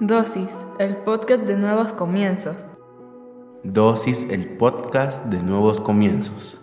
Dosis, el podcast de nuevos comienzos. Dosis, el podcast de nuevos comienzos.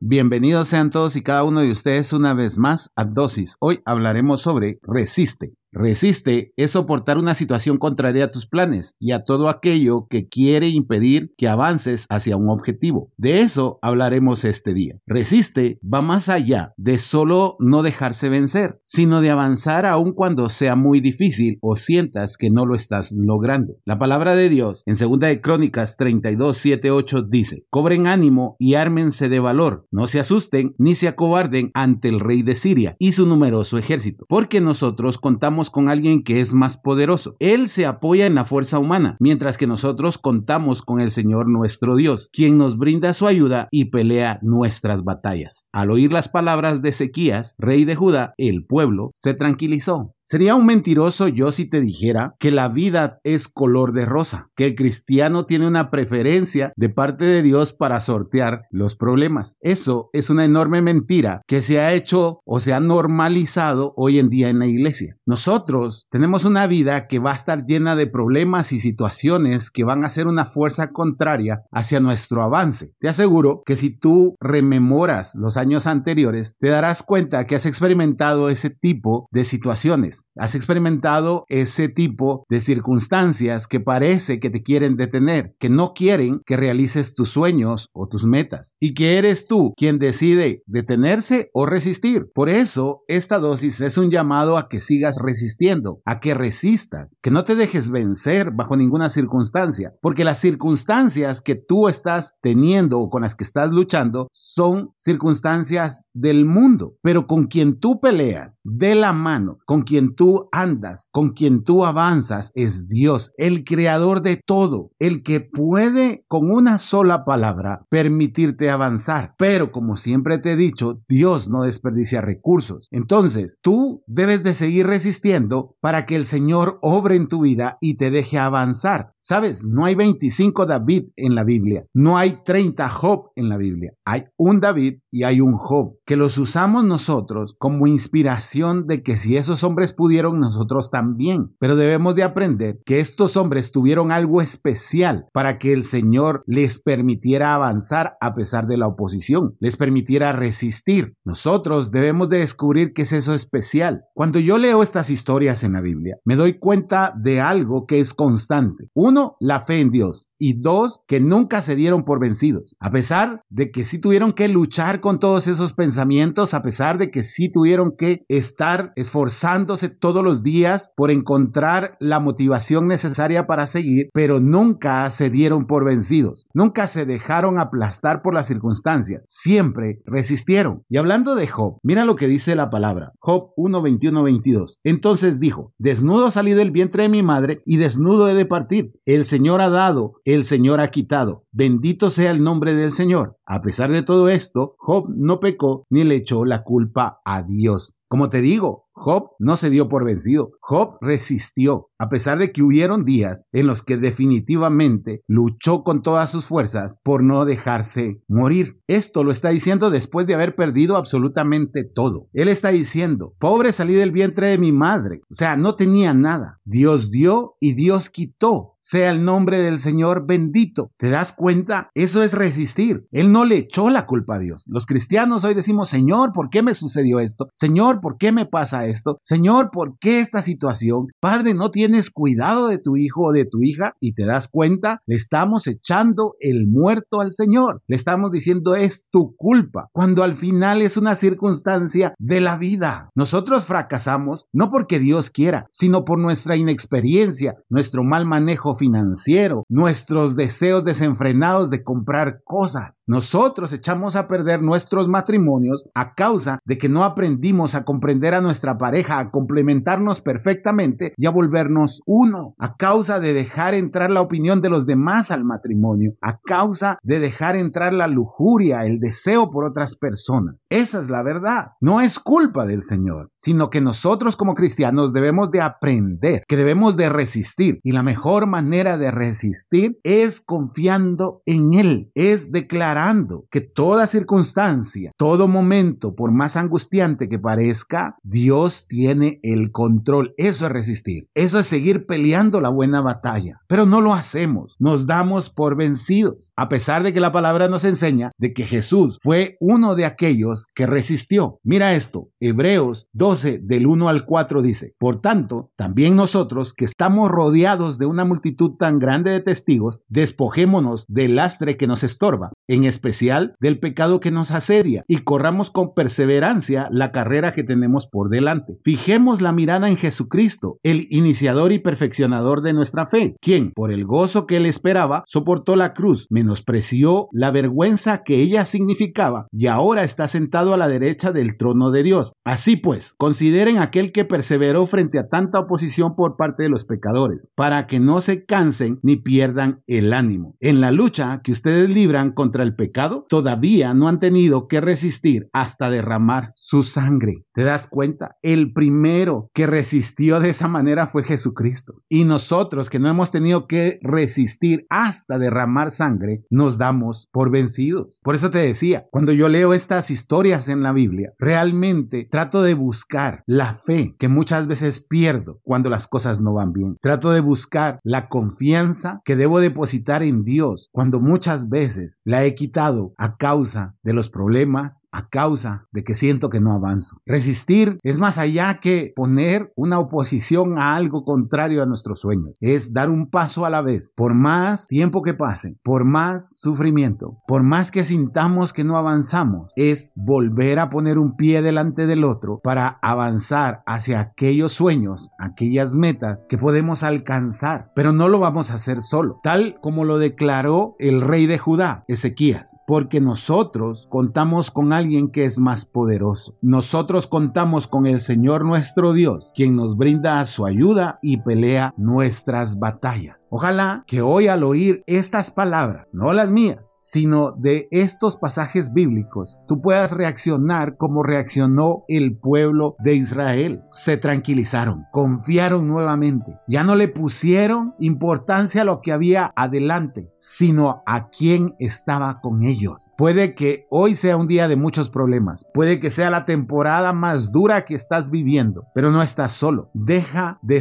Bienvenidos sean todos y cada uno de ustedes una vez más a Dosis. Hoy hablaremos sobre Resiste. Resiste es soportar una situación contraria a tus planes y a todo aquello que quiere impedir que avances hacia un objetivo. De eso hablaremos este día. Resiste va más allá de solo no dejarse vencer, sino de avanzar aun cuando sea muy difícil o sientas que no lo estás logrando. La palabra de Dios en 2 de Crónicas 32, 7, 8 dice, cobren ánimo y ármense de valor, no se asusten ni se acobarden ante el rey de Siria y su numeroso ejército, porque nosotros contamos con alguien que es más poderoso. Él se apoya en la fuerza humana, mientras que nosotros contamos con el Señor nuestro Dios, quien nos brinda su ayuda y pelea nuestras batallas. Al oír las palabras de Ezequías, rey de Judá, el pueblo se tranquilizó. Sería un mentiroso yo si te dijera que la vida es color de rosa, que el cristiano tiene una preferencia de parte de Dios para sortear los problemas. Eso es una enorme mentira que se ha hecho o se ha normalizado hoy en día en la iglesia. Nosotros tenemos una vida que va a estar llena de problemas y situaciones que van a ser una fuerza contraria hacia nuestro avance. Te aseguro que si tú rememoras los años anteriores, te darás cuenta que has experimentado ese tipo de situaciones Has experimentado ese tipo de circunstancias que parece que te quieren detener, que no quieren que realices tus sueños o tus metas y que eres tú quien decide detenerse o resistir. Por eso, esta dosis es un llamado a que sigas resistiendo, a que resistas, que no te dejes vencer bajo ninguna circunstancia, porque las circunstancias que tú estás teniendo o con las que estás luchando son circunstancias del mundo, pero con quien tú peleas de la mano, con quien tú andas, con quien tú avanzas, es Dios, el creador de todo, el que puede con una sola palabra permitirte avanzar. Pero como siempre te he dicho, Dios no desperdicia recursos. Entonces, tú debes de seguir resistiendo para que el Señor obre en tu vida y te deje avanzar. Sabes, no hay 25 David en la Biblia, no hay 30 Job en la Biblia, hay un David y hay un Job, que los usamos nosotros como inspiración de que si esos hombres pudieron, nosotros también. Pero debemos de aprender que estos hombres tuvieron algo especial para que el Señor les permitiera avanzar a pesar de la oposición, les permitiera resistir. Nosotros debemos de descubrir qué es eso especial. Cuando yo leo estas historias en la Biblia, me doy cuenta de algo que es constante. Uno, la fe en Dios. Y dos, que nunca se dieron por vencidos. A pesar de que sí tuvieron que luchar con todos esos pensamientos, a pesar de que sí tuvieron que estar esforzándose todos los días por encontrar la motivación necesaria para seguir, pero nunca se dieron por vencidos, nunca se dejaron aplastar por las circunstancias, siempre resistieron. Y hablando de Job, mira lo que dice la palabra, Job 1, 21, 22. Entonces dijo, desnudo salí del vientre de mi madre y desnudo he de partir. El Señor ha dado, el Señor ha quitado. Bendito sea el nombre del Señor. A pesar de todo esto, Job no pecó ni le echó la culpa a Dios. Como te digo, Job no se dio por vencido. Job resistió, a pesar de que hubieron días en los que definitivamente luchó con todas sus fuerzas por no dejarse morir. Esto lo está diciendo después de haber perdido absolutamente todo. Él está diciendo, pobre salí del vientre de mi madre. O sea, no tenía nada. Dios dio y Dios quitó sea el nombre del Señor bendito. ¿Te das cuenta? Eso es resistir. Él no le echó la culpa a Dios. Los cristianos hoy decimos, Señor, ¿por qué me sucedió esto? Señor, ¿por qué me pasa esto? Señor, ¿por qué esta situación? Padre, ¿no tienes cuidado de tu hijo o de tu hija? Y te das cuenta, le estamos echando el muerto al Señor. Le estamos diciendo, es tu culpa, cuando al final es una circunstancia de la vida. Nosotros fracasamos no porque Dios quiera, sino por nuestra inexperiencia, nuestro mal manejo financiero, nuestros deseos desenfrenados de comprar cosas. Nosotros echamos a perder nuestros matrimonios a causa de que no aprendimos a comprender a nuestra pareja, a complementarnos perfectamente y a volvernos uno, a causa de dejar entrar la opinión de los demás al matrimonio, a causa de dejar entrar la lujuria, el deseo por otras personas. Esa es la verdad. No es culpa del Señor, sino que nosotros como cristianos debemos de aprender, que debemos de resistir y la mejor manera de resistir es confiando en Él, es declarando que toda circunstancia, todo momento, por más angustiante que parezca, Dios tiene el control. Eso es resistir. Eso es Seguir peleando la buena batalla, pero no lo hacemos. Nos damos por vencidos, a pesar de que la palabra nos enseña de que Jesús fue uno de aquellos que resistió. Mira esto, Hebreos 12 del 1 al 4 dice, por tanto, también nosotros que estamos rodeados de una multitud tan grande de testigos, despojémonos del lastre que nos estorba, en especial del pecado que nos asedia, y corramos con perseverancia la carrera que tenemos por delante. Fijemos la mirada en Jesucristo, el iniciador y perfeccionador de nuestra fe, quien, por el gozo que él esperaba, soportó la cruz, menospreció la vergüenza que ella significaba, y ahora está sentado a la derecha del trono de Dios. Así pues, consideren aquel que perseveró frente a tanta oposición por parte de los pecadores, para que no se cansen ni pierdan el ánimo. En la lucha que ustedes libran contra el pecado, todavía no han tenido que resistir hasta derramar su sangre. ¿Te das cuenta? El primero que resistió de esa manera fue Jesucristo. Y nosotros que no hemos tenido que resistir hasta derramar sangre, nos damos por vencidos. Por eso te decía, cuando yo leo estas historias en la Biblia, realmente trato de buscar la fe que muchas veces pierdo cuando las cosas no van bien. Trato de buscar la confianza que debo depositar en Dios cuando muchas veces la he quitado a causa de los problemas, a causa de que siento que no avanzo. Resistir es más allá que poner una oposición a algo contrario a nuestros sueños. Es dar un paso a la vez. Por más tiempo que pase, por más sufrimiento, por más que sintamos que no avanzamos, es volver a poner un pie delante del otro para avanzar hacia aquellos sueños, aquellas metas que podemos alcanzar. Pero no lo vamos a hacer solo, tal como lo declaró el rey de Judá, Ezequías, porque nosotros contamos con alguien que es más poderoso. Nosotros contamos con el Señor nuestro Dios, quien nos brinda su ayuda y pelea nuestras batallas. Ojalá que hoy al oír estas palabras, no las mías, sino de estos pasajes bíblicos, tú puedas reaccionar como reaccionó el pueblo de Israel. Se tranquilizaron, confiaron nuevamente, ya no le pusieron importancia a lo que había adelante, sino a quien estaba con ellos. Puede que hoy sea un día de muchos problemas, puede que sea la temporada más dura que estás viviendo, pero no estás solo. Deja de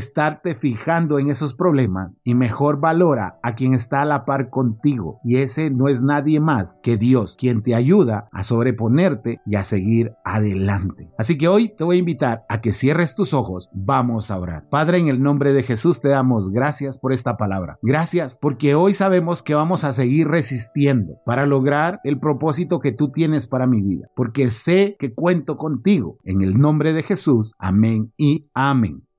fijando en esos problemas y mejor valora a quien está a la par contigo. Y ese no es nadie más que Dios, quien te ayuda a sobreponerte y a seguir adelante. Así que hoy te voy a invitar a que cierres tus ojos. Vamos a orar. Padre, en el nombre de Jesús te damos gracias por esta palabra. Gracias porque hoy sabemos que vamos a seguir resistiendo para lograr el propósito que tú tienes para mi vida. Porque sé que cuento contigo. En el nombre de Jesús. Amén y amén.